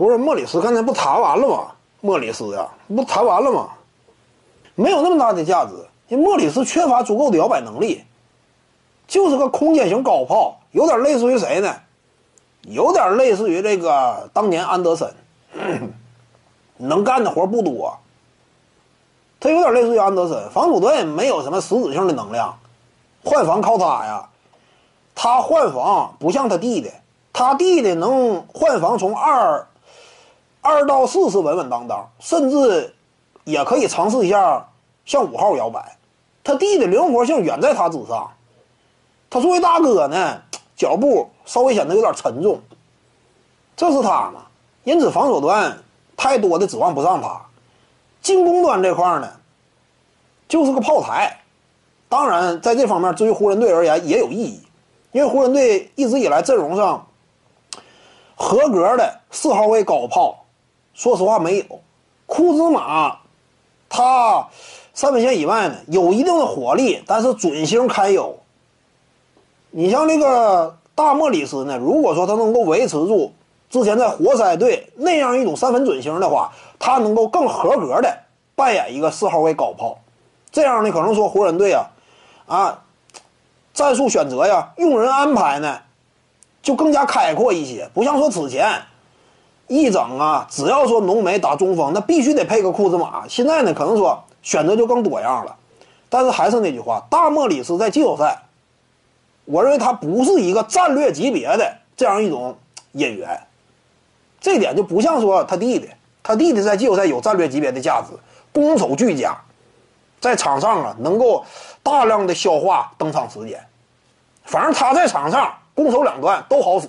湖人莫里斯刚才不谈完了吗？莫里斯呀，不谈完了吗？没有那么大的价值，因为莫里斯缺乏足够的摇摆能力，就是个空间型高炮，有点类似于谁呢？有点类似于这个当年安德森，能干的活不多。他有点类似于安德森，防守端没有什么实质性的能量，换防靠他呀。他换防不像他弟弟，他弟弟能换防从二二到四是稳稳当当，甚至也可以尝试一下向五号摇摆。他弟的灵活性远在他之上，他作为大哥呢，脚步稍微显得有点沉重。这是他嘛？因此防守端太多的指望不上他。进攻端这块呢，就是个炮台。当然，在这方面，对于湖人队而言也有意义，因为湖人队一直以来阵容上合格的四号位高炮，说实话没有。库兹马，他三分线以外呢有一定的火力，但是准星堪忧。你像这个大莫里斯呢，如果说他能够维持住之前在活塞队那样一种三分准星的话，他能够更合格的扮演一个四号位高炮，这样呢，可能说湖人队啊，啊，战术选择呀，用人安排呢，就更加开阔一些，不像说此前一整啊，只要说浓眉打中锋，那必须得配个库兹马。现在呢，可能说选择就更多样了，但是还是那句话，大莫里斯在季后赛，我认为他不是一个战略级别的这样一种演员，这点就不像说他弟弟。他弟弟在季后赛有战略级别的价值，攻守俱佳，在场上啊能够大量的消化登场时间。反正他在场上攻守两端都好使，